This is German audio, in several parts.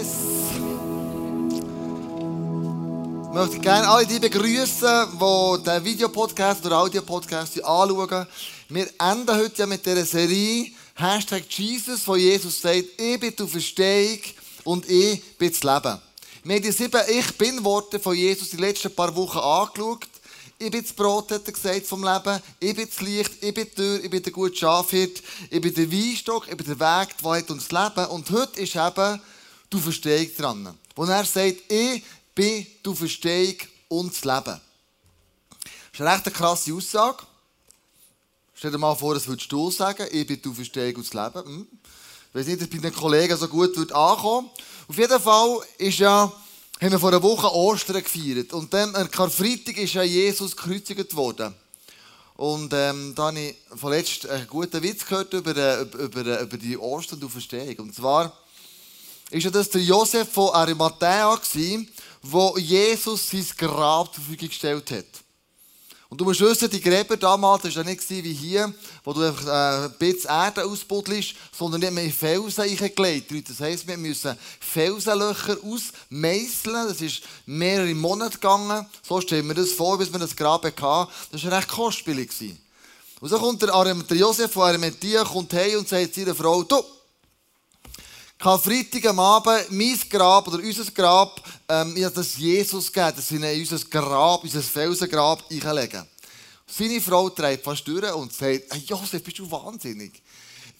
Yes. Ich möchte gerne alle die begrüßen, die den Videopodcast oder Audiopodcast anschauen. Wir enden heute ja mit dieser Serie Hashtag Jesus, wo Jesus sagt, ich bin die Verstehung und ich bin das Leben. Wir haben die sieben Ich Bin-Worte von Jesus die letzten paar Wochen angeschaut. Ich bin das Brot, hat er gesagt, vom Leben. Ich bin das Licht, ich bin die Tür, ich bin der gute Schafhirt, ich bin der Weinstock, ich bin der Weg, der uns Leben. Und heute ist eben die Verstehung dran. Wo er sagt, ich bin die Verstehung und das Leben. Das ist eine recht krasse Aussage. Stell dir mal vor, das würdest du sagen, ich bin die Verstehung und das Leben. Hm. Ich weiß nicht, ob bei den Kollegen so gut wird ankommen. Auf jeden Fall ist ja haben wir vor einer Woche Ostern gefeiert. Und dann, am Karfreitag ist ja Jesus gekreuzigt worden. Und ähm, da habe ich vorletzt einen guten Witz gehört über, äh, über, äh, über die Ostern und Verstehung. Und zwar ist ja das der Josef von Arimathea gewesen, wo Jesus sein Grab zur Verfügung gestellt hat. Und du musst wissen, die Gräber damals war ja nicht wie hier, wo du einfach äh, ein bisschen Erde ausbuddelst, sondern nicht mehr in Felsen eingelegt. Das heisst, wir müssen Felsenlöcher ausmeißeln. Das ist mehrere Monate gegangen. So stellen wir das vor, bis wir das Grab hatten. Das war recht kostspielig. Und so kommt der, Josef von Arimathea kommt hey und sagt seiner Frau, du, Karfreitag am Abend, mein Grab oder unser Grab, ähm, ich habe das Jesus gegeben, dass sie in unser Grab, unser Felsengrab einlegen. Seine Frau treibt fast durch und sagt, hey Josef, bist du wahnsinnig?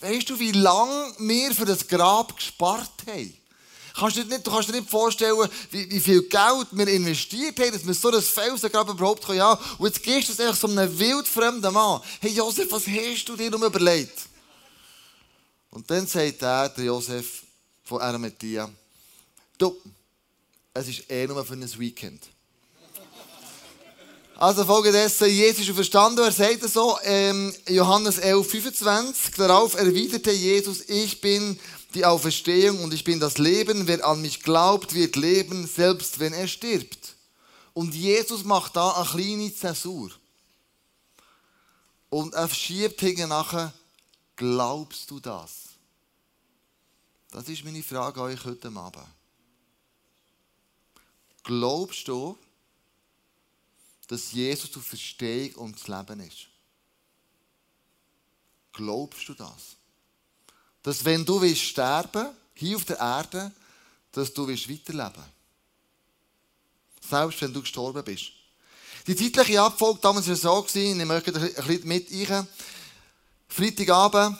Weißt du, wie lange wir für das Grab gespart haben? Kannst du, nicht, du kannst dir nicht vorstellen, wie, wie, viel Geld wir investiert haben, dass wir so ein Felsengrab überhaupt haben. Ja, und jetzt gehst du es einfach so einem wildfremden Mann. Hey Josef, was hast du dir noch überlegt? Und dann sagt er, der Josef, von Arimathea. Du, es ist eh nur für ein Weekend. Also folgendes, Jesus ist verstanden, er sagt es so, ähm, Johannes 11, 25, darauf erwiderte Jesus, ich bin die Auferstehung und ich bin das Leben, wer an mich glaubt, wird leben, selbst wenn er stirbt. Und Jesus macht da eine kleine Zäsur. Und er schiebt hinten nachher, glaubst du das? Das ist meine Frage an euch heute Abend. Glaubst du, dass Jesus die Verstehung und das Leben ist? Glaubst du das? Dass wenn du willst sterben, hier auf der Erde, dass du willst weiterleben Selbst wenn du gestorben bist. Die zeitliche Abfolge damals war so, ich möchte ein bisschen mit rein. Freitagabend,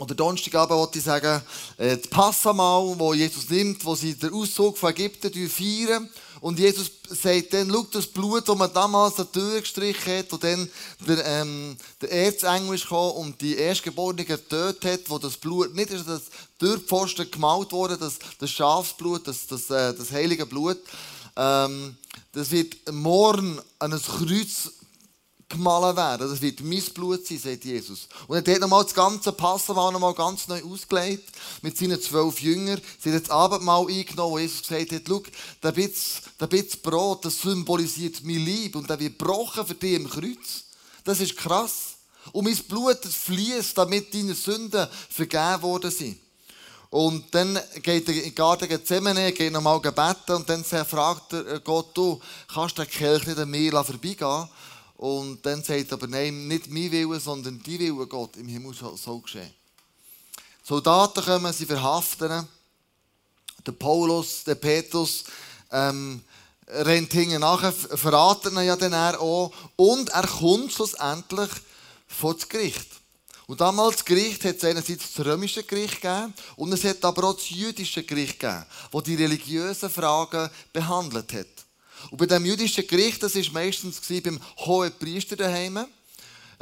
oder Donnerstagabend wollte ich sagen, äh, das Passamal, wo Jesus nimmt, wo sie den Auszug von Ägypten feiern. Und Jesus sagt dann, schau das Blut, das man damals an die Tür gestrichen hat, wo dann der, ähm, der Erzengel ist gekommen und die Erstgeborenen getötet hat, wo das Blut nicht ist, das Türpfosten gemalt wurde, das, das Schafsblut, das, das, äh, das heilige Blut. Ähm, das wird morgen an ein Kreuz gemahlen werden. Das wird mein Blut sein, sagt Jesus. Und er hat nochmal das ganze Passamal nochmal ganz neu ausgelegt mit seinen zwölf Jüngern. Sie hat das Abendmahl eingenommen, wo Jesus gesagt hat, schau, der Bitz, Brot, das symbolisiert mein Lieb und der wird gebrochen für dich im Kreuz. Das ist krass. Und mein Blut fließt, damit deine Sünden vergeben worden sind. Und dann geht er in den Garten Gethsemane, geht nochmal gebeten und dann fragt er Gott, du, kannst den Kelch nicht an mir vorbeigehen? Und dann sagt er aber, nein, nicht mein Wille, sondern die Wille Gott im Himmel soll, geschehen. Die Soldaten kommen, sie verhaften Der Paulus, der Petrus, ähm, rennt hinten nachher, verraten ihn ja dann auch. Und er kommt schlussendlich vor das Gericht. Und damals das Gericht hat es einerseits das römische Gericht gegeben und es hat aber auch das jüdische Gericht gegeben, das die religiösen Fragen behandelt hat. Und bei dem jüdischen Gericht, das war meistens beim hohen Priester daheim.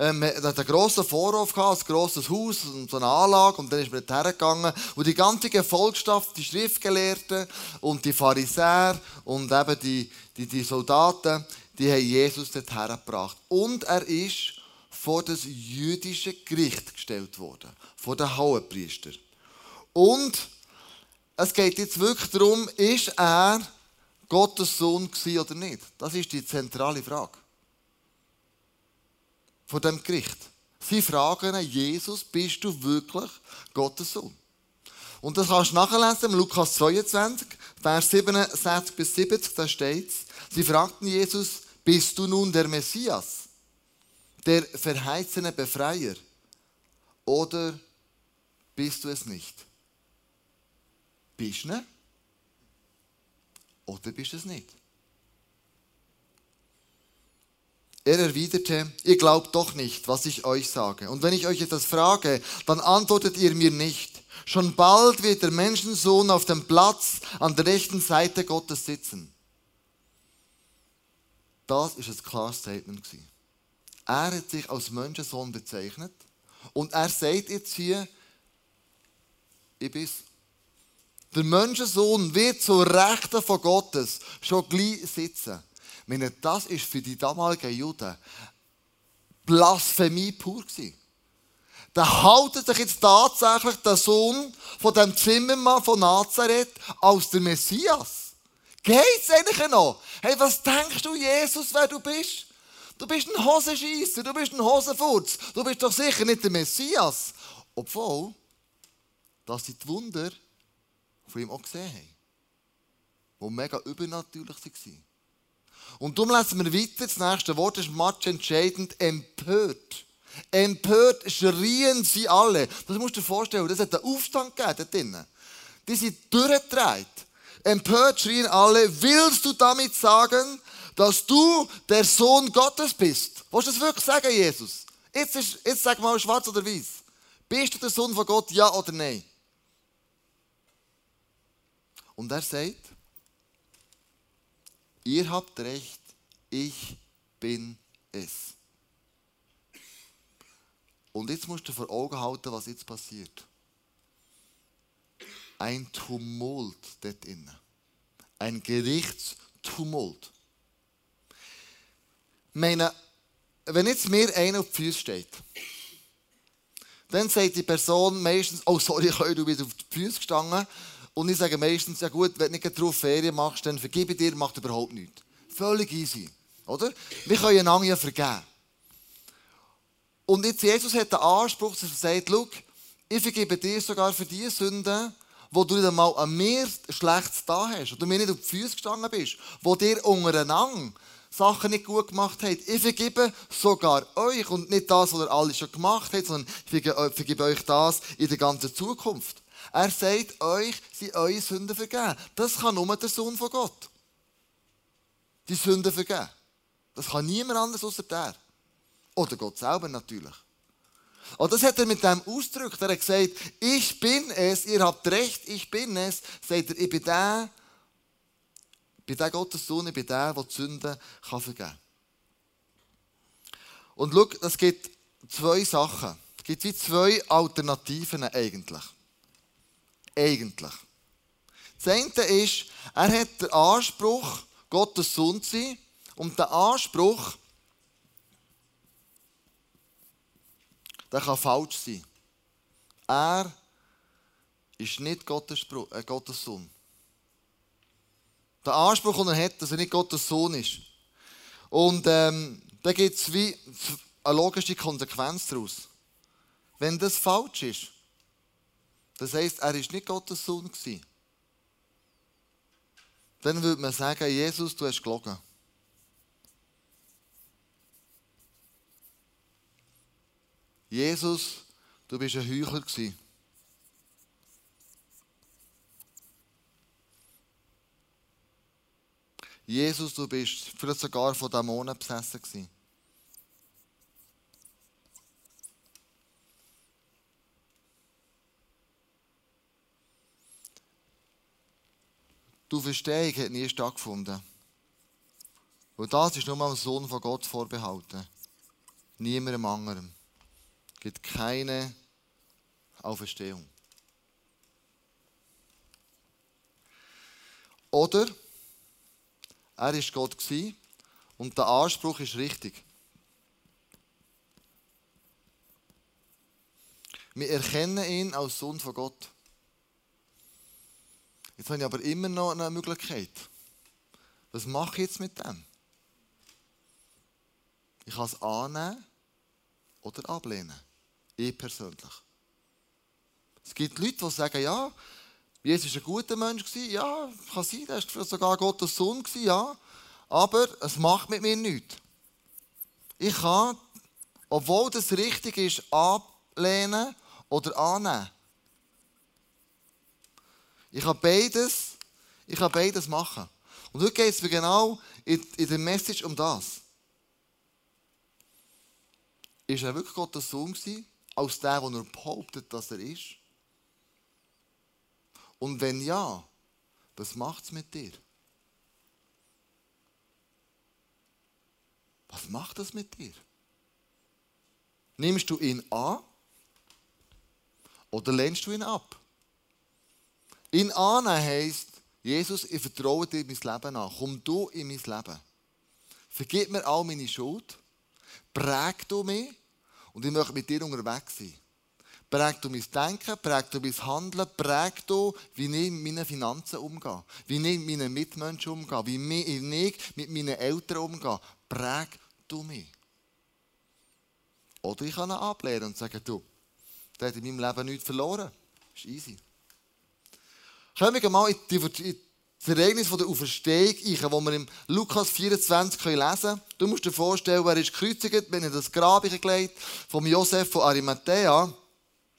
Ähm, er hat einen grossen Vorhof gehabt, ein grosses Haus und so eine Anlage. Und dann ist man dorthin gegangen. Und die ganze Gefolgschaft, die Schriftgelehrten und die Pharisäer und eben die, die, die Soldaten, die haben Jesus dorthin gebracht. Und er ist vor das jüdische Gericht gestellt worden. Vor den Hohenpriester. Und es geht jetzt wirklich darum, ist er Gottes Sohn war oder nicht? Das ist die zentrale Frage. Von dem Gericht. Sie fragen Jesus, bist du wirklich Gottes Sohn? Und das kannst du nachlesen im Lukas 22, Vers 67 bis 70, da steht Sie fragten Jesus, bist du nun der Messias, der verheißene Befreier, oder bist du es nicht? Bist du ne? Oder bist du es nicht? Er erwiderte, ihr glaubt doch nicht, was ich euch sage. Und wenn ich euch etwas frage, dann antwortet ihr mir nicht. Schon bald wird der Menschensohn auf dem Platz an der rechten Seite Gottes sitzen. Das ist ein klares Statement. Er hat sich als Menschensohn bezeichnet und er sagt jetzt hier, ich bin's. Der Menschensohn wird zur Rechten von Gottes schon gleich sitzen. Ich meine, das ist für die damaligen Juden Blasphemie pur gewesen. Da haltet sich jetzt tatsächlich der Sohn von dem Zimmermann von Nazareth als der Messias. Geht's eigentlich noch? Hey, was denkst du, Jesus, wer du bist? Du bist ein Hosenscheisser, du bist ein Hosenfurz. Du bist doch sicher nicht der Messias. Obwohl, dass sie die Wunder von ihm auch gesehen haben. Die mega übernatürlich waren. Und darum lesen wir weiter. Das nächste Wort ist match entscheidend. Empört. Empört schrien sie alle. Das musst du dir vorstellen. Das hat einen Aufstand gegeben drinnen. Die sind durchgedreht. Empört schrien alle. Willst du damit sagen, dass du der Sohn Gottes bist? Willst du das wirklich sagen, Jesus? Jetzt, ist, jetzt sag mal schwarz oder weiß. Bist du der Sohn von Gott, ja oder nein? Und er sagt, Ihr habt recht, ich bin es. Und jetzt musst du vor Augen halten, was jetzt passiert. Ein Tumult dort innen. Ein Gerichtstumult. Ich meine, wenn jetzt mir einer auf die Füße steht, dann sagt die Person meistens, oh sorry, ich bin auf die Füße gestanden. Und ich sage meistens, ja gut, wenn du nicht drauf Ferien machst, dann vergebe ich dir, macht überhaupt nichts. Völlig easy. Oder? Wir können einander ja vergeben. Und jetzt Jesus hat den Anspruch, dass er sagt, schau, ich vergebe dir sogar für die Sünden, wo du nicht einmal an mir Schlechtes da hast, oder mir nicht auf die Füße gestanden bist, wo dir untereinander Sachen nicht gut gemacht habt. Ich vergebe sogar euch und nicht das, was ihr alles schon gemacht habt, sondern ich vergebe euch das in der ganzen Zukunft. Er sagt euch, sie eure Sünden vergeben. Das kann nur der Sohn von Gott. Die Sünden vergeben. Das kann niemand anders außer der. Oder Gott selber natürlich. Und das hat er mit dem Ausdruck, er hat gesagt, ich bin es, ihr habt recht, ich bin es, sagt er, ich bin der, bin der Gottes Sohn, ich bin der, der die Sünden kann vergeben kann. Und schau, es gibt zwei Sachen. Es gibt wie zwei Alternativen eigentlich eigentlich? Das eine ist, er hat den Anspruch, Gottes Sohn zu sein. Und der Anspruch, der kann falsch sein. Er ist nicht Gottes, äh, Gottes Sohn. Der Anspruch, den er hat, dass er nicht Gottes Sohn ist. Und ähm, da gibt es wie eine logische Konsequenz daraus. Wenn das falsch ist, das heisst, er war nicht Gottes Sohn. Dann würde man sagen, Jesus, du hast gelogen. Jesus, du bist ein Heuchler Jesus, du bist vielleicht sogar von Dämonen besessen gewesen. Die Auferstehung hat nie stattgefunden. Und das ist nur dem Sohn von Gott vorbehalten. Niemandem anderem. Es gibt keine Auferstehung. Oder er ist Gott und der Anspruch ist richtig. Wir erkennen ihn als Sohn von Gott. Jetzt habe ich aber immer noch eine Möglichkeit. Was mache ich jetzt mit dem? Ich kann es annehmen oder ablehnen. Ich persönlich. Es gibt Leute, die sagen, ja, Jesus war ein guter Mensch, ja, kann sein, er war sogar Gottes Sohn, ja, aber es macht mit mir nichts. Ich kann, obwohl das richtig ist, ablehnen oder annehmen. Ich kann beides, ich kann beides machen. Und heute geht es mir genau in, in der Message um das. Ist er wirklich Gottes Sohn gewesen, als der, der er behauptet, dass er ist? Und wenn ja, was macht es mit dir? Was macht das mit dir? Nimmst du ihn an oder lehnst du ihn ab? Ihn annehmen heisst, Jesus, ich vertraue dir mein Leben an. Komm du in mein Leben. Vergib mir all meine Schuld. Präg du mich und ich möchte mit dir unterwegs sein. Präg du mein Denken, präg du mein Handeln, präg du, wie ich mit meinen Finanzen umgehe, wie ich mit meinen Mitmenschen umgehe, wie ich mit meinen Eltern umgehe. Präg du mich. Oder ich kann ihn ablehnen und sagen, du, der hat in meinem Leben nichts verloren. Das ist easy. Kommen wir mal in die, in das Ereignis der Auferstehung ein, wo wir im Lukas 24 lesen können. Du musst dir vorstellen, wer ist gekreuzigt, wenn er das Grab gelegt vom Josef von Arimathea.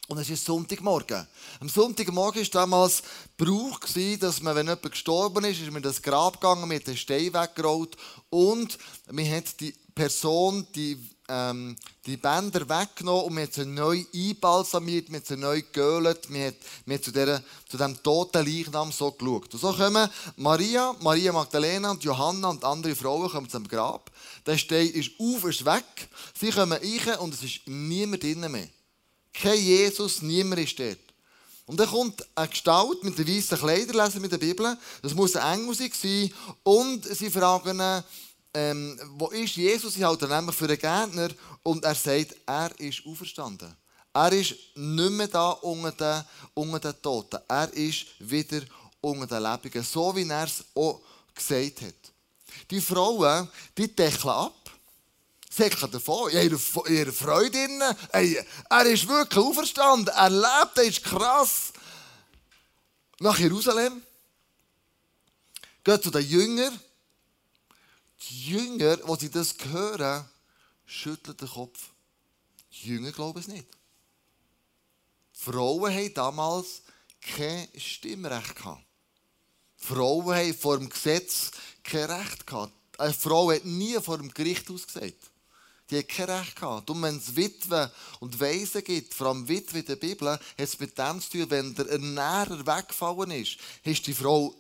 Und es ist Sonntagmorgen. Am Sonntagmorgen war damals Brauch, dass man, wenn jemand gestorben ist, ist man in das Grab gegangen, mit den Stein weggerollt und man hat die Person, die, ähm, die Bänder weggenommen und man hat sie neu einbalsamiert, man hat sie neu geölt, man hat, man hat zu, dieser, zu diesem toten Leichnam so geschaut. Und so kommen Maria, Maria Magdalena und Johanna und andere Frauen kommen zum Grab. Der Stein ist auf, ist weg. Sie kommen rein und es ist niemand drinnen mehr. Kein Jesus, niemand ist dort. Und dann kommt eine Gestalt mit den weißen Kleidern, lesen mit der Bibel. Das muss ein Engel sein. Und sie fragen ihn, ähm, wo ist Jesus? Sie halten nämlich für einen Gärtner. Und er sagt, er ist auferstanden. Er ist nicht mehr da unter den, unter den Toten. Er ist wieder unter den Lebenden. So wie er es auch gesagt hat. Die Frauen, die deckeln ab säckeln davon, in ihrer, ihrer Freude. Hey, er ist wirklich auferstanden, er lebt, er ist krass. Nach Jerusalem. Geht zu den Jüngern. Die Jünger, als sie das hören, schütteln den Kopf. Die Jünger glauben es nicht. Die Frauen haben damals kein Stimmrecht gehabt. Die Frauen haben vor dem Gesetz kein Recht gehabt. Eine Frau hat nie vor dem Gericht ausgesagt. Die hat kein Recht gehabt. Und wenn es Witwen und Waisen gibt, vor allem Witwe in der Bibel, hat es mit dem zu tun, wenn der Ernährer weggefallen ist, ist die Frau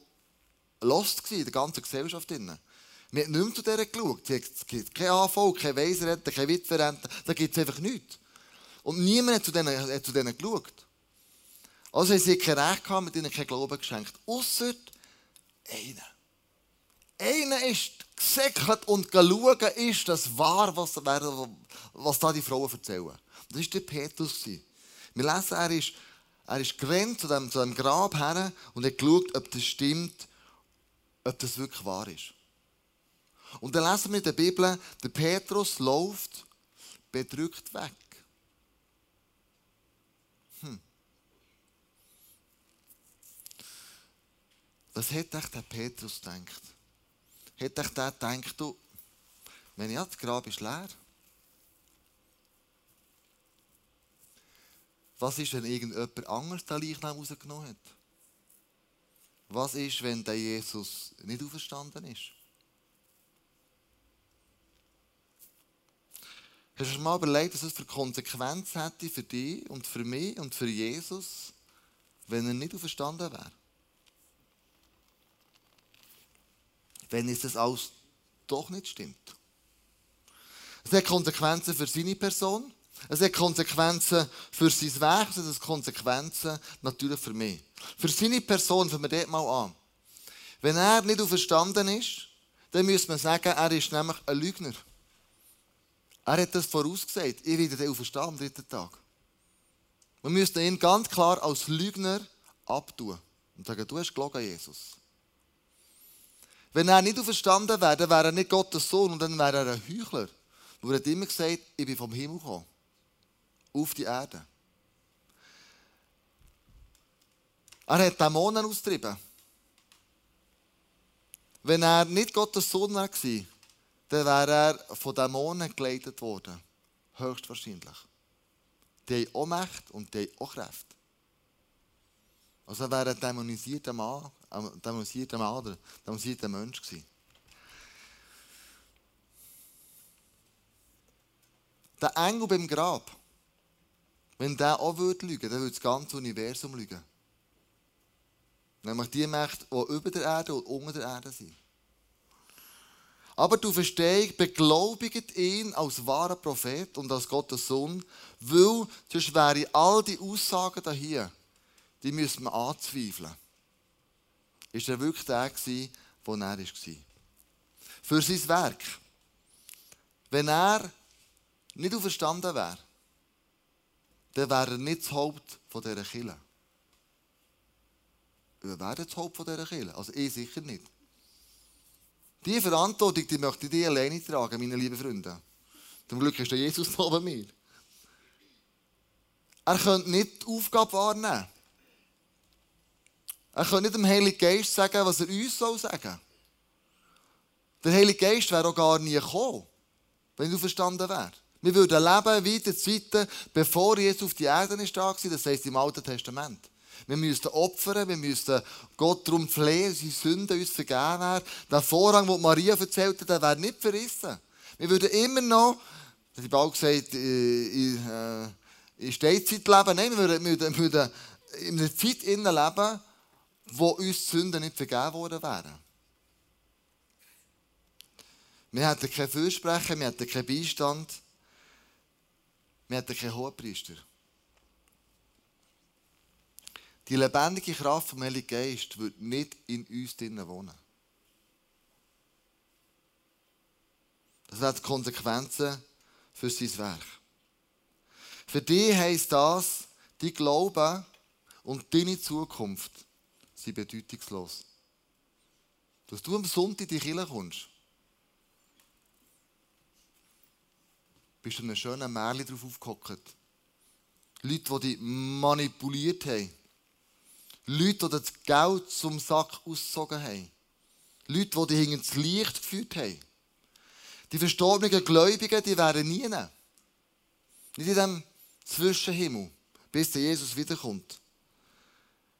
lost in der ganzen Gesellschaft. Man hat nicht mehr zu dieser geschaut. Es gibt keine AV, keine Waisenrente, keine Witwerrente. Da gibt es einfach nichts. Und niemand hat zu denen, hat zu denen geschaut. Also haben sie kein Recht gehabt, mit ihnen kein Glauben geschenkt. Ausser einer. Einer ist gesäckelt und geschaut, ist das wahr, was, was da die Frauen erzählen. Das war der Petrus. Wir lesen, er ist, er ist gerannt zu dem Grab her und hat geschaut, ob das stimmt, ob das wirklich wahr ist. Und dann lesen wir in der Bibel, der Petrus läuft bedrückt weg. Hm. Was hat echt der Petrus gedacht? hätte ich der gedacht, du, wenn ja, das Grab ist leer. Was ist, wenn irgendjemand anderes den Leichnam rausgenommen hat? Was ist, wenn der Jesus nicht auferstanden ist? Hast du dir mal überlegt, was es für Konsequenzen hätte für dich und für mich und für Jesus, wenn er nicht auferstanden wäre? wenn es das alles doch nicht stimmt. Es hat Konsequenzen für seine Person, es hat Konsequenzen für sein Werk, es hat Konsequenzen natürlich für mich. Für seine Person, fangen wir dort mal an. Wenn er nicht auferstanden ist, dann müsste man sagen, er ist nämlich ein Lügner. Er hat das vorausgesagt. Ich werde dann auferstanden am dritten Tag. Man müsste ihn ganz klar als Lügner abtun und sagen, du hast gelogen, Jesus. Wenn er nicht auferstanden wäre, dann wäre er nicht Gottes Sohn und dann wäre er ein Heuchler. Er hat immer gesagt, ich bin vom Himmel gekommen. Auf die Erde. Er hat Dämonen austrieben. Wenn er nicht Gottes Sohn war, dann wäre er von Dämonen geleitet worden. Höchstwahrscheinlich. Die haben auch Macht und die haben auch Kräfte. Also er wäre ein dämonisierter Mann, ein dämonisierter Mann oder ein dämonisierter Mensch gewesen. Der Engel beim Grab, wenn der auch würde lügen, dann würde das ganze Universum lügen. Nämlich die Mächte, die über der Erde und unter der Erde sind. Aber du verstehst, beglaubigt ihn als wahrer Prophet und als Gottes Sohn, weil sonst wären all die Aussagen hier, die müssen wir anzweifeln. Ist er wirklich der gewesen, wo er war? Für sein Werk. Wenn er nicht auferstanden wäre, dann wäre er nicht das Haupt dieser Kirche. Wer wäre das Haupt dieser Kirche? Also ich sicher nicht. Diese Verantwortung die möchte ich alleine tragen, meine lieben Freunde. Zum Glück ist der Jesus neben mir. Er könnte nicht die Aufgabe wahrnehmen. Er könnte nicht dem Heiligen Geist sagen, was er uns soll sagen Der Heilige Geist wäre auch gar nie gekommen, wenn du verstanden wärst. Wir würden leben wie die Zeiten, bevor Jesus auf die Erde ist das heisst im Alten Testament. Wir müssten opfern, wir müssten Gott darum flehen, seine Sünden uns vergeben wären. Der Vorhang, den Maria erzählte, der wäre nicht verrissen. Wir würden immer noch, habe auch gesagt, in, äh, in Steinzeit leben. Nein, wir würden, wir würden in einer Zeit leben, wo uns die Sünden nicht vergeben worden wären. Wir hätten keinen Fürsprecher, wir hätten keinen Beistand, wir hätten keinen Hohepriester. Die lebendige Kraft vom Heiligen Geist wird nicht in uns drinnen wohnen. Das hat Konsequenzen für sein Werk. Für dich heisst das, die Glaube und deine Zukunft sind bedeutungslos. Dass du am Sonntag in die Kirche kommst, bist du einem schönen Märchen drauf aufgehockt. Leute, die dich manipuliert haben. Leute, die das Geld zum Sack ausgezogen haben. Leute, die dich das Licht geführt haben. Die verstorbenen Gläubigen, die wären nie. Nicht in diesem Zwischenhimmel, bis der Jesus wiederkommt.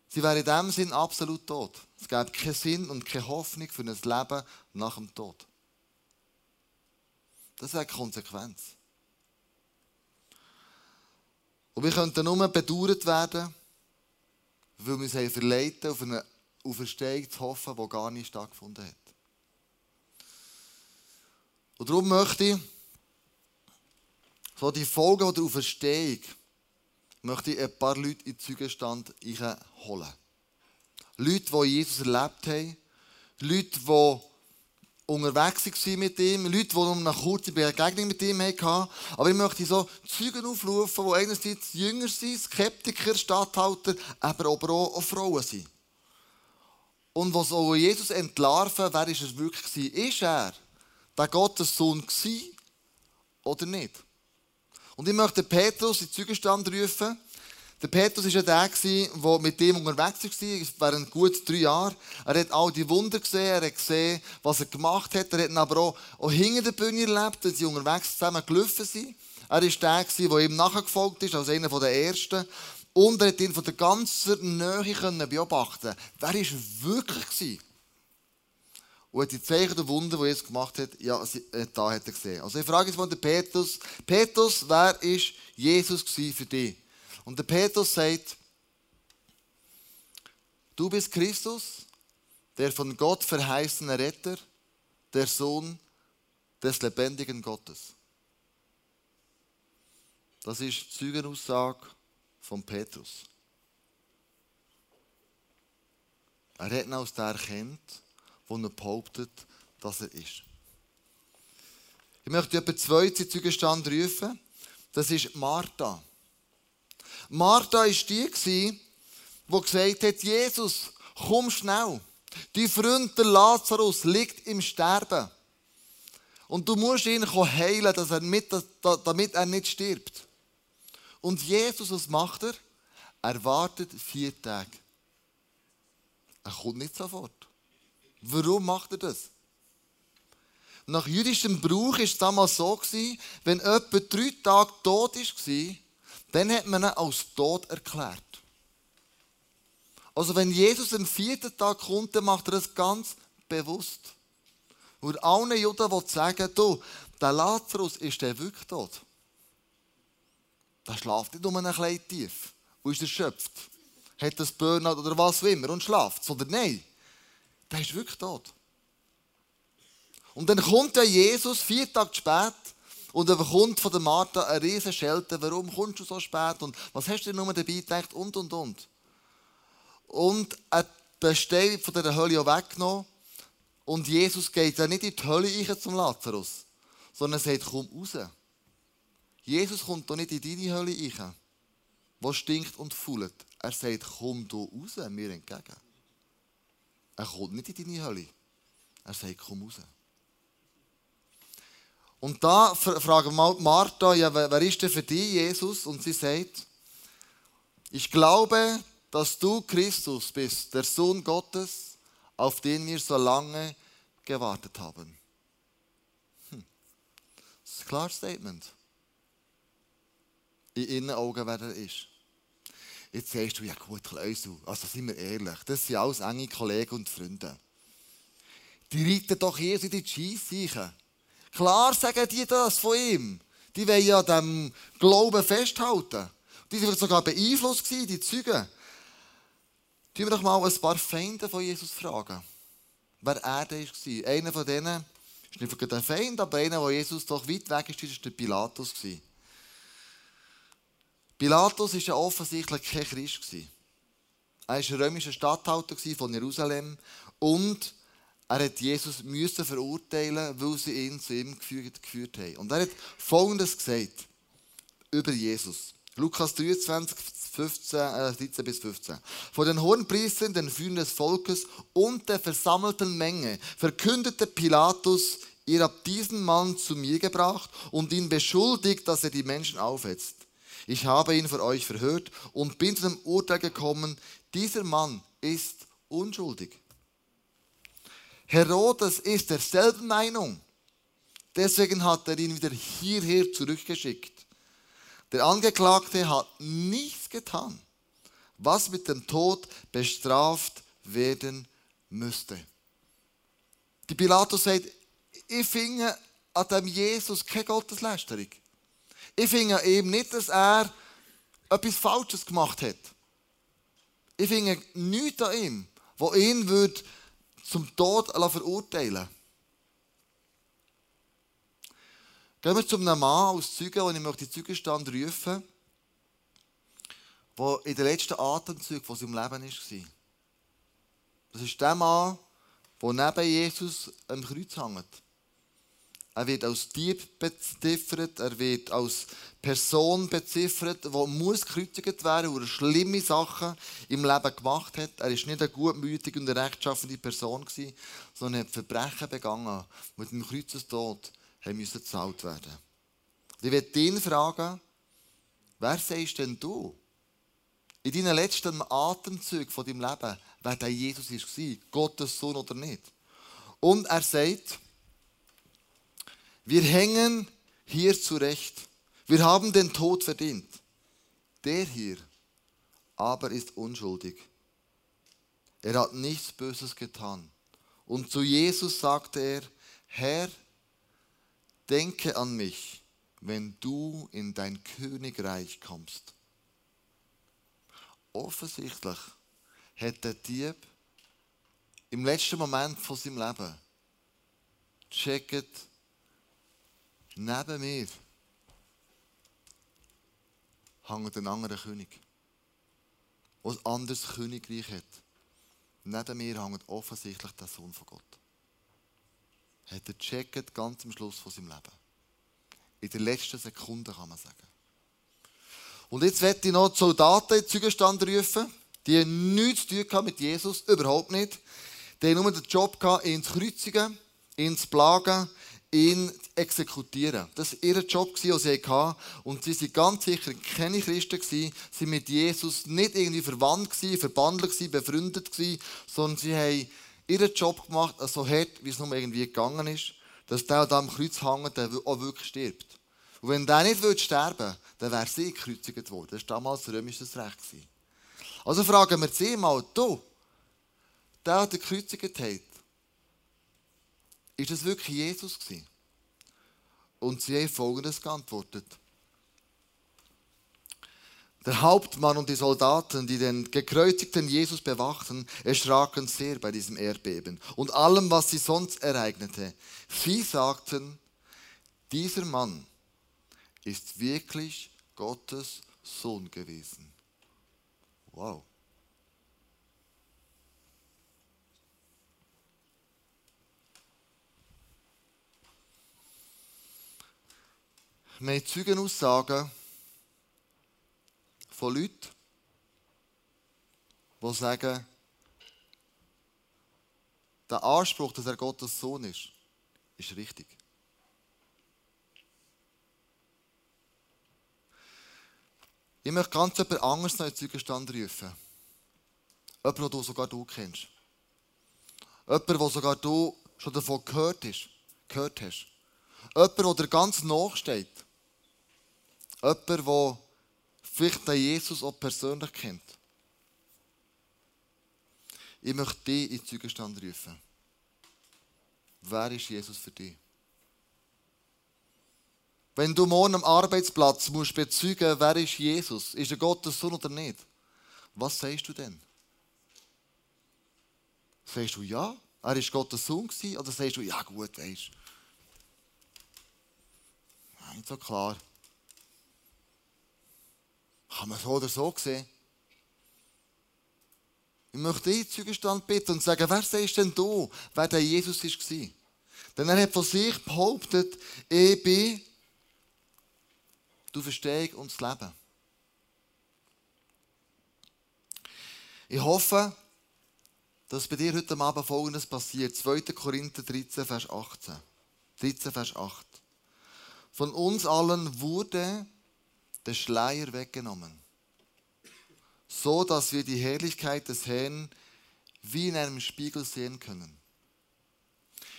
Sie wären in dem Sinn absolut tot. Es gäbe keinen Sinn und keine Hoffnung für ein Leben nach dem Tod. Das wäre die Konsequenz. Und wir könnten nur bedauert werden, weil wir uns verleiten auf eine Auferstehung zu hoffen, die gar nicht stattgefunden hat. Und darum möchte ich so die Folgen der Auferstehung möchte ich ein paar Leute in den Zeugenstand holen. Leute, die Jesus erlebt haben, Leute, die unterwegs waren mit ihm, Leute, die nur eine kurze Begegnung mit ihm hatten. Aber ich möchte so Zeugen aufrufen, die einerseits jünger sind, Skeptiker, Stadthalter, aber auch, Frauen sind. Und was auch Jesus entlarven, wer ist es wirklich gewesen? Ist er der Gottessohn gewesen oder nicht? Und ich möchte Petrus in Zeugenstand rufen. Der Petrus war ja der, der mit dem unterwegs war, während gut drei Jahren. Er hat all die Wunder gesehen, er hat gesehen, was er gemacht hat. Er hat aber auch, auch hinter der Bühne erlebt, als sie unterwegs zusammen gelaufen sind. Er war der, der ihm nachgefolgt ist, als einer der Ersten. Und er hat ihn von der ganzen Nähe beobachten Wer war wirklich? Und hat die Zeichen der Wunder, die Jesus gemacht hat, ja, äh, da hat er gesehen. Also ich frage jetzt mal den Petrus, Petrus, wer ist Jesus für dich? Und der Petrus sagt, du bist Christus, der von Gott verheißene Retter, der Sohn des lebendigen Gottes. Das ist die Zeugenaussage von Petrus. Er hat ihn aus der erkennt, wo er behauptet, dass er ist. Ich möchte etwa zwei Zeugenstand rufen. Das ist Martha. Martha war die, die gesagt hat, Jesus, komm schnell. Dein Freund, der Lazarus, liegt im Sterben. Und du musst ihn heilen, dass er mit, damit er nicht stirbt. Und Jesus, was macht er? Er wartet vier Tage. Er kommt nicht sofort. Warum macht er das? Nach jüdischem Brauch war es damals so, wenn jemand drei Tage tot war, dann hat man ihn als tot erklärt. Also wenn Jesus am vierten Tag kommt, dann macht er das ganz bewusst. Und allen Juden will sagen, du, der Lazarus ist der wirklich tot. Der schlaft nicht um ein klein tief und ist erschöpft. Hat das Burnout oder was auch immer und schlaft. Sondern nein, der ist wirklich tot. Und dann kommt der Jesus vier Tage spät und er bekommt von der Martha eine riesen Schelte. Warum kommst du so spät? Und was hast du dir nur dabei gedacht? Und, und, und. Und er Bestein von der Hölle auch weggenommen. Und Jesus geht ja nicht in die Hölle rein zum Lazarus, sondern er sagt, komm raus. Jesus kommt doch nicht in deine Hölle rein, wo stinkt und fühlt. Er sagt, komm du raus, mir entgegen. Er kommt nicht in deine Hölle. Er sagt, komm raus. Und da fragen wir Martha, ja, wer ist denn für dich, Jesus? Und sie sagt, ich glaube, dass du Christus bist, der Sohn Gottes, auf den wir so lange gewartet haben. Hm. Das ist ein klares Statement. In ihren Augen, wer er ist. Jetzt sagst du, ja gut, Klausel, also sind wir ehrlich, das sind alles enge Kollegen und Freunde. Die reiten doch hier in die Scheisseichen. Klar sagen die das von ihm. Die wollen ja dem Glauben festhalten. Die waren sogar beeinflusst, die Zeugen. Tun wir doch mal ein paar Feinde von Jesus fragen, wer er denn war. Einer von denen ist nicht ein Feind, aber einer, der Jesus doch weit weg ist, war der Pilatus. Pilatus war ja offensichtlich kein Christ. Er war römischer Statthalter von Jerusalem und er hat Jesus müssen verurteilen, weil sie ihn zu ihm geführt, geführt haben. Und er hat Folgendes gesagt über Jesus. Lukas 23, 15, äh, 13 bis 15. Vor den Hohenpriestern, den Führern des Volkes und der versammelten Menge verkündete Pilatus, ihr habt diesen Mann zu mir gebracht und ihn beschuldigt, dass er die Menschen aufhetzt. Ich habe ihn für euch verhört und bin zu dem Urteil gekommen, dieser Mann ist unschuldig. Herodes ist derselben Meinung. Deswegen hat er ihn wieder hierher zurückgeschickt. Der Angeklagte hat nichts getan, was mit dem Tod bestraft werden müsste. Die Pilatus sagt, ich finde an dem Jesus keine Gotteslästerung. Ich finde eben nicht, dass er etwas Falsches gemacht hat. Ich finde nichts an ihm, wo ihn würde zum Tod verurteilen Gehen wir zu einem Mann aus Zeugen, und ich möchte den Zeugenstand rufen, der in den letzten Atemzügen von seinem Leben war. Das ist der Mann, der neben Jesus am Kreuz hängt. Er wird als Dieb beziffert, er wird als Person beziffert, die muss gekreuzigt werden, wo er schlimme Sachen im Leben gemacht hat. Er war nicht eine gutmütige und rechtschaffende Person, sondern hat Verbrechen begangen, die mit dem Kreuzestod gezahlt werden. Ich werde ihn fragen, wer sagst denn du in deinen letzten Atemzügen von deinem Leben, wer der Jesus war, Gottes Sohn oder nicht? Und er sagt, wir hängen hier zurecht. Wir haben den Tod verdient. Der hier aber ist unschuldig. Er hat nichts Böses getan. Und zu Jesus sagte er, Herr, denke an mich, wenn du in dein Königreich kommst. Offensichtlich hat der Dieb im letzten Moment von seinem Leben checkt, Neben mir hängt ein anderer König, der ein anderes Königreich hat. Neben mir hängt offensichtlich der Sohn von Gott. Hat er gecheckt, ganz am Schluss von seinem Leben. In der letzten Sekunde kann man sagen. Und jetzt werde ich noch die Soldaten in den Zeugenstand rufen. Die nichts zu tun mit Jesus, überhaupt nicht. Die haben nur den Job gehabt, ihn zu kreuzigen, ihn zu plagen, ihn exekutieren. Das war ihr Job, den sie hatten. Und sie waren ganz sicher keine Christen, sie waren mit Jesus nicht irgendwie verwandt, verbandelt, befreundet, sondern sie haben ihren Job gemacht, so hart, wie es nur irgendwie gegangen ist, dass der, der am Kreuz hängt, der auch wirklich stirbt. Und wenn der nicht sterben würde, dann wäre sie gekreuzigt worden. Das war damals römisches Recht. Also fragen wir sie mal, du, der, der gekreuzigt hat, ist das wirklich Jesus gewesen? Und sie haben folgendes geantwortet. Der Hauptmann und die Soldaten, die den gekreuzigten Jesus bewachten, erschraken sehr bei diesem Erdbeben und allem, was sie sonst ereignete. Sie sagten, dieser Mann ist wirklich Gottes Sohn gewesen. Wow. Wir haben Zeugenaussagen von Leuten, die sagen, der Anspruch, dass er Gottes Sohn ist, ist richtig. Ich möchte ganz jemand anderes noch in den Zeugenstand rufen. Jemand, den du sogar du kennst. Jemand, den sogar du schon davon. Gehört hast. Jemand, der dir ganz nachsteht. Jemand, der vielleicht den Jesus auch persönlich kennt. Ich möchte dich in den Zeugenstand rufen. Wer ist Jesus für dich? Wenn du morgen am Arbeitsplatz musst bezeugen, wer ist Jesus? Ist er Gottes Sohn oder nicht? Was sagst du denn? Sagst du ja, er ist Gottes Sohn gewesen, oder sagst du ja gut, weißt? Nicht so klar. Kann man so oder so sehen. Ich möchte dich Zeugenstand bitten und sagen, wer sagst denn du, wer der Jesus war? Denn er hat von sich behauptet, ich bin du Verstehung und das Leben. Ich hoffe, dass bei dir heute Abend Folgendes passiert. 2. Korinther 13, Vers 18. 13, Vers 8. Von uns allen wurde der Schleier weggenommen, so dass wir die Herrlichkeit des Herrn wie in einem Spiegel sehen können.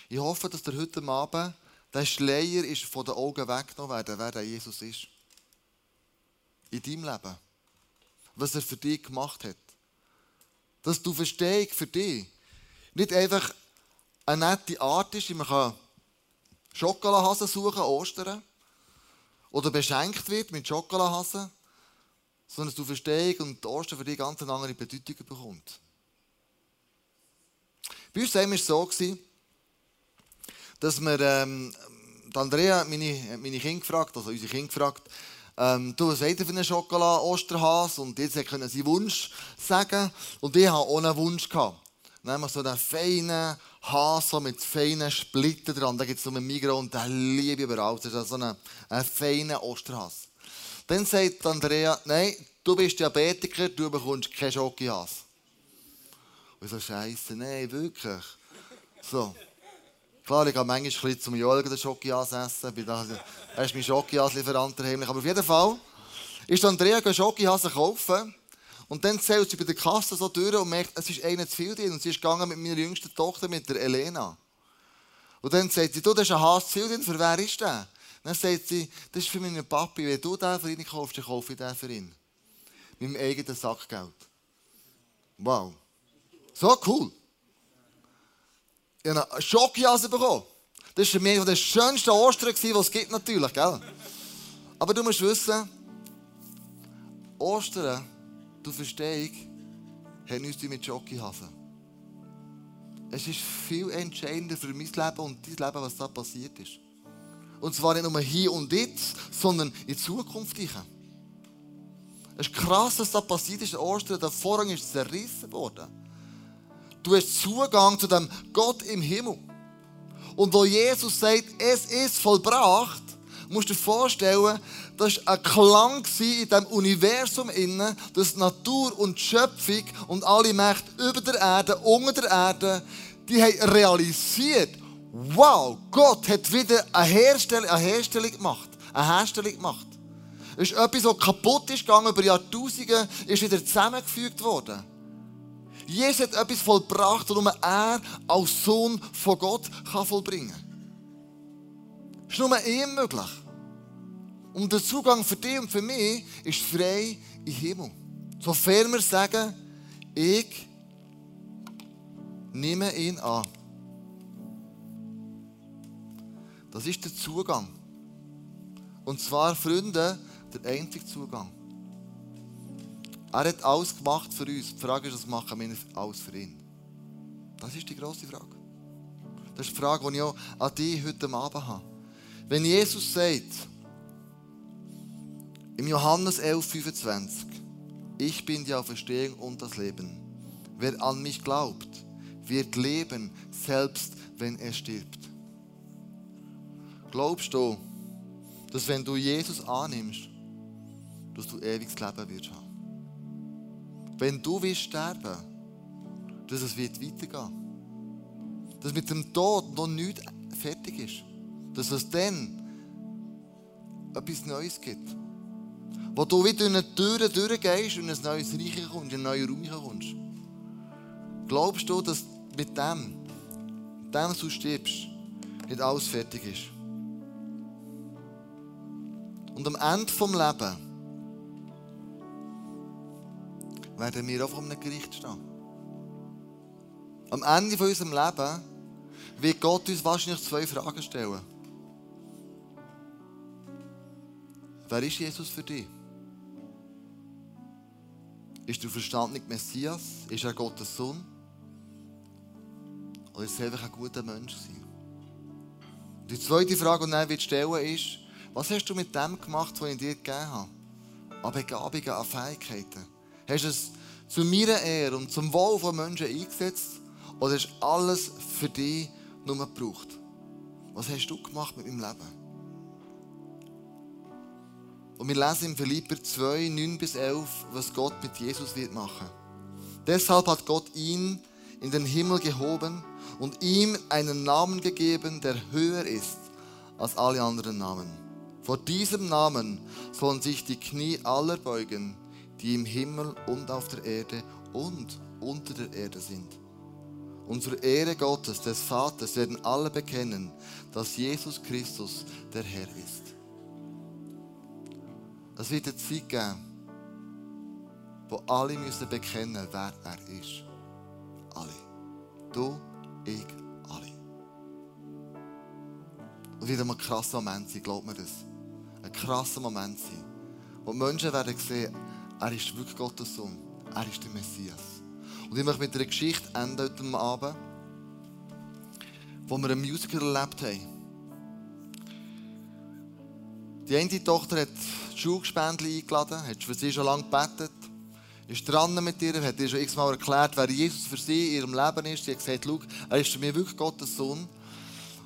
Ich hoffe, dass der heute Abend der Schleier ist von den Augen weggenommen werden, wer der Jesus ist. In deinem Leben. Was er für dich gemacht hat. Dass du verstehst für dich nicht einfach eine nette Art ist, man kann Schokoladenhasen suchen, Ostern, oder beschenkt wird mit Schokoladenhasen, sondern dass du verstehst und die Ostern für dich ganz eine andere Bedeutung bekommt. Bei uns war es so, dass wir, ähm, Andrea meine, meine Kinder gefragt, also unsere Kinder gefragt, ähm, du, was seid ihr für einen Schokolade-Osterhase? Und jetzt können sie Wunsch sagen. Und ich hatte auch einen Wunsch. Gehabt. Nämlich so einen feinen Hase mit feinen Splitten dran. Da gibt es so einen Migros und den liebe ich überall. Das ist so ein, ein feiner Osterhase. Dann sagt Andrea, nein, du bist Diabetiker, du bekommst keinen Schokihase. Und ich so, Scheiße, nein, wirklich. So. Klar, ich gehe manchmal zum Joel den Schokihase essen. Er ist mein Schokihase-Lieferant heimlich. Aber auf jeden Fall ist Andrea Schokihase kaufen. Und dann zählt sie bei der Kasse so durch und merkt, es ist einer zu viel drin. Und sie ist gegangen mit meiner jüngsten Tochter, mit der Elena. Und dann sagt sie, du, das ist ein Hass zu viel drin, für wer ist der? Dann sagt sie, das ist für meinen Papi. Wenn du den für ihn kaufst, dann kaufe ich den für ihn. Mit meinem eigenen Sackgeld. Wow. So cool. Ich habe eine Schokjase bekommen. Das war für der schönste Ostern, die es gibt natürlich, gell? Aber du musst wissen, Ostern du verstehst, hat nichts mit Jockeyhasen. Es ist viel entscheidender für mein Leben und dein Leben, was da passiert ist. Und zwar nicht nur hier und jetzt, sondern in Zukunft. Es ist krass, was da passiert ist. Ostern, der Vorhang ist zerrissen worden. Du hast Zugang zu dem Gott im Himmel. Und wo Jesus sagt, es ist vollbracht, musst dir vorstellen, das war ein Klang in diesem Universum, innen, dass Natur und Schöpfung und alle Mächte über der Erde, unter der Erde, die haben realisiert, wow, Gott hat wieder eine Herstellung, eine Herstellung gemacht. Eine Herstellung gemacht. Es ist etwas, das kaputt ist gegangen über Jahrtausende, ist wieder zusammengefügt worden. Jesus hat etwas vollbracht, das nur er als Sohn von Gott kann vollbringen kann. Ist nur ihm möglich. Und der Zugang für dich und für mich ist frei im Himmel. Sofern wir sagen, ich nehme ihn an. Das ist der Zugang. Und zwar, Freunde, der einzige Zugang. Er hat alles gemacht für uns. Die Frage ist, was machen wir alles für ihn? Das ist die grosse Frage. Das ist die Frage, die ich auch an dich heute Abend habe. Wenn Jesus sagt, im Johannes 11, 25, ich bin die Auferstehung und das Leben. Wer an mich glaubt, wird leben, selbst wenn er stirbt. Glaubst du, dass wenn du Jesus annimmst, dass du ewiges Leben wirst haben? Wenn du willst sterben, dass es wird. Dass mit dem Tod noch nichts fertig ist. Dass es dann etwas Neues gibt. Wo du wieder in eine Tür durchgehst und in ein neues Reich kommst, in einen neuen Raum kommst. Glaubst du, dass mit dem, mit dem du stirbst, nicht alles fertig ist? Und am Ende des Lebens werden wir auch vor einem Gericht stehen. Am Ende von unserem Leben wird Gott uns wahrscheinlich zwei Fragen stellen. Wer ist Jesus für dich? Ist der verstandene Messias? Ist er Gottes Sohn? Oder ist er einfach ein guter Mensch gewesen? Die zweite Frage, die er stellen ist, was hast du mit dem gemacht, was ich dir gegeben habe? An Begabungen, an Fähigkeiten. Hast du es zu meiner Ehre und zum Wohl von Menschen eingesetzt? Oder hast du alles für dich nur gebraucht? Was hast du gemacht mit meinem Leben? Und wir lesen in Philipper 2, 9 bis 11, was Gott mit Jesus wird machen. Deshalb hat Gott ihn in den Himmel gehoben und ihm einen Namen gegeben, der höher ist als alle anderen Namen vor diesem Namen sollen sich die Knie aller beugen, die im Himmel und auf der Erde und unter der Erde sind. Und zur Ehre Gottes, des Vaters, werden alle bekennen, dass Jesus Christus der Herr ist. Es wird eine Zeit geben, wo alle müssen bekennen, wer er ist. Alle. Du, ich, alle. Und wieder mal ein krasser Moment sein, glaubt mir das ein krasser Moment sein. Wo Menschen werden sehen, er ist wirklich Gottes Sohn. Er ist der Messias. Und ich möchte mit einer Geschichte enden heute Abend, wo wir ein Musical erlebt haben. Die eine Tochter hat das Schulgespendli eingeladen, hat für sie schon lange gebetet, ist dran mit ihr, hat ihr schon x-mal erklärt, wer Jesus für sie in ihrem Leben ist. Sie hat gesagt, schau, er ist für mich wirklich Gottes Sohn.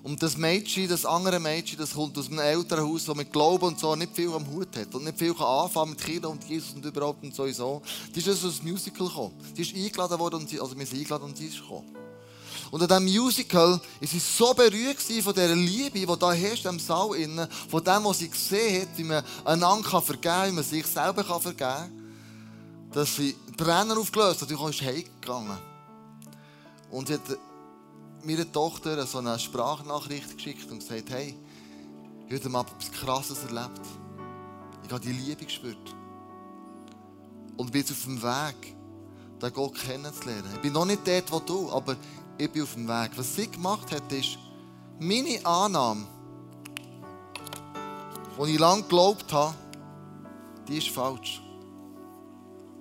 Und das Mädchen, das andere Mädchen, das kommt aus einem Elternhaus, das mit Glauben und so nicht viel am Hut hat und nicht viel kann anfangen mit Kindern und Jesus und überhaupt und sowieso. Die ist aus einem Musical gekommen. Die ist eingeladen worden, und sie, also wir sind eingeladen und sie ist gekommen. Und an diesem Musical war sie so berührt von dieser Liebe, die da herrscht im Saal innen, von dem, was sie gesehen hat, wie man einander vergeben kann, wie man sich selber vergeben kann, dass sie Tränen aufgelöst hat und ist heimgegangen. Und sie hat meiner Tochter so eine Sprachnachricht geschickt und gesagt, hey, ich habe mal etwas Krasses erlebt. Ich habe die Liebe gespürt. Und bin jetzt auf dem Weg, den Gott kennenzulernen. Ich bin noch nicht dort, wo du, aber ich bin auf dem Weg. Was sie gemacht hat, ist, meine Annahme, die ich lange geglaubt habe, die ist falsch.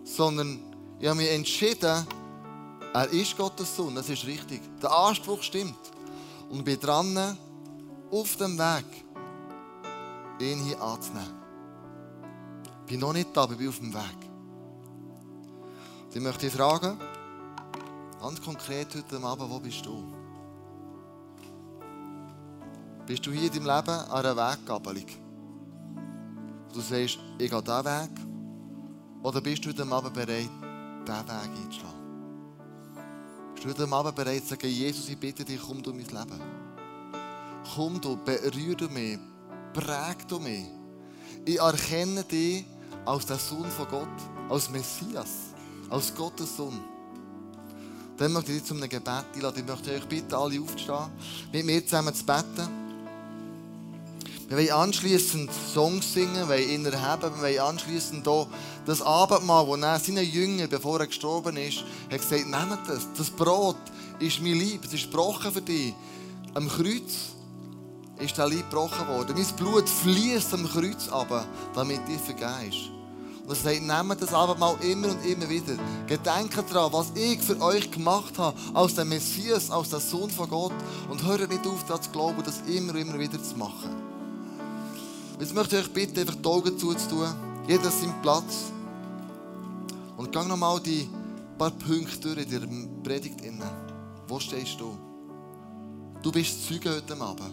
Sondern ich habe mich entschieden, er ist Gottes Sohn, das ist richtig. Der Anspruch stimmt. Und ich bin dran, auf dem Weg, ihn hier anzunehmen. Ich bin noch nicht da, aber ich bin auf dem Weg. Und ich möchte dich fragen, ganz konkret heute Abend, wo bist du? Bist du hier in deinem Leben an einer Weggabelung? Du sagst, ich gehe diesen Weg. Oder bist du heute Abend bereit, diesen Weg einzuschlagen? Bist du heute Abend bereit zu sagen, Jesus, ich bitte dich, komm du in mein Leben? komm du, berühr du mich, präg du mich. Ich erkenne dich als der Sohn von Gott, als Messias, als Gottes Sohn. Dann möchte ich dich zu einem Gebet einladen. Ich möchte euch bitten, alle aufzustehen, mit mir zusammen zu beten. Wir wollen anschliessend Songs singen, wir wollen ihn erheben, wir wollen anschliessend hier das Abendmahl, wo er seinen Jünger, bevor er gestorben ist, hat gesagt, nehmt das, das Brot ist mein Lieb, es ist gebrochen für dich. Am Kreuz ist der Lieb gebrochen worden. Mein Blut fließt am Kreuz ab, damit dir vergehst. Und er sagt, nehmt das Abendmahl immer und immer wieder. Gedenkt daran, was ich für euch gemacht habe, als der Messias, als der Sohn von Gott. Und hört nicht auf, daran zu glauben, das immer und immer wieder zu machen. Jetzt möchte ich euch bitten, einfach die Augen zuzutun. Jeder seinen Platz. Und gang nochmal die paar Punkte durch in der Predigt. Wo stehst du? Du bist Zeuge heute Abend.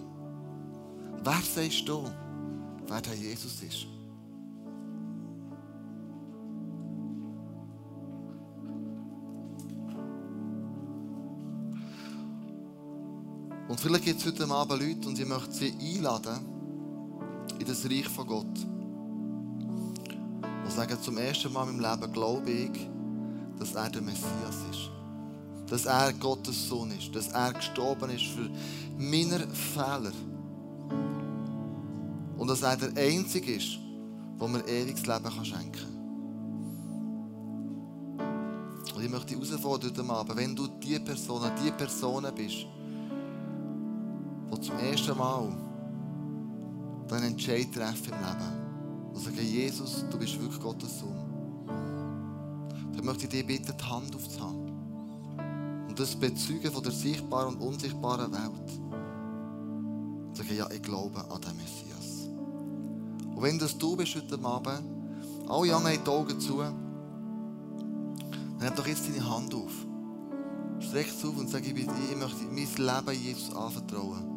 Wer sagst du, wer der Jesus ist? Und vielleicht gibt es heute Abend Leute und ich möchte sie einladen in das Reich von Gott. Und sagen, zum ersten Mal in meinem Leben glaube ich, dass er der Messias ist. Dass er Gottes Sohn ist. Dass er gestorben ist für meine Fehler. Und dass er der Einzige ist, der mir ewiges Leben schenken kann. Und ich möchte dich herausfordern heute Abend, wenn du die Person, die Person bist, zum ersten Mal einen Entscheid treffen im Leben und sagen, Jesus, du bist wirklich Gottes Sohn, dann möchte ich dich bitten, die Hand aufzuhaben und das bezeugen von der sichtbaren und unsichtbaren Welt. Und sagen, ja, ich glaube an den Messias. Und wenn das du bist heute Abend, alle anderen haben die Augen zu, dann nimm doch jetzt deine Hand auf. Streck es auf und sag, ich, ich möchte mein Leben Jesus anvertrauen.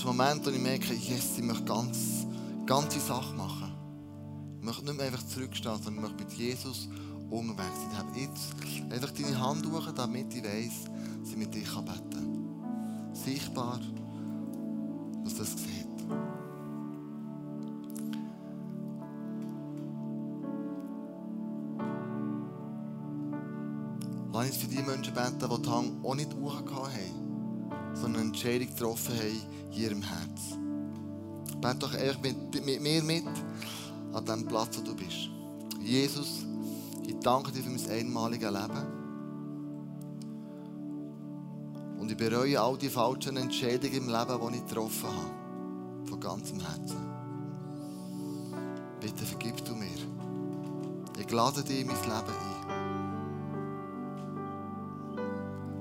Ist der Moment, wo ich merke, yes, ich möchte ganz, ganze Sache machen. Ich möchte nicht mehr einfach zurückstehen, sondern ich möchte mit Jesus unterwegs sein. Ich habe jetzt einfach deine Hand hoch, damit ich weiss, dass ich mit dir beten kann. Sichtbar, dass das sieht. Lass uns für die Menschen beten, die die Hand auch nicht hoch haben, sondern eine Entscheidung getroffen haben hier im Herz. Bete doch einfach mit, mit mir mit an dem Platz, wo du bist. Jesus, ich danke dir für mein einmaliges Leben. Und ich bereue all die falschen Entscheidungen im Leben, die ich getroffen habe. Von ganzem Herzen. Bitte vergib du mir. Ich lade dich in mein Leben ein.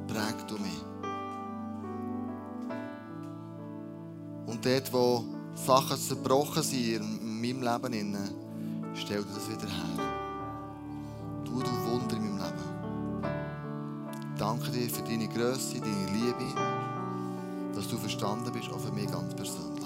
Präg du mich. Und dort, wo Sachen zerbrochen sind in meinem Leben, stell dir das wieder her. Tu du Wunder in meinem Leben. Danke dir für deine Größe, deine Liebe, dass du verstanden bist, auch für mich ganz persönlich.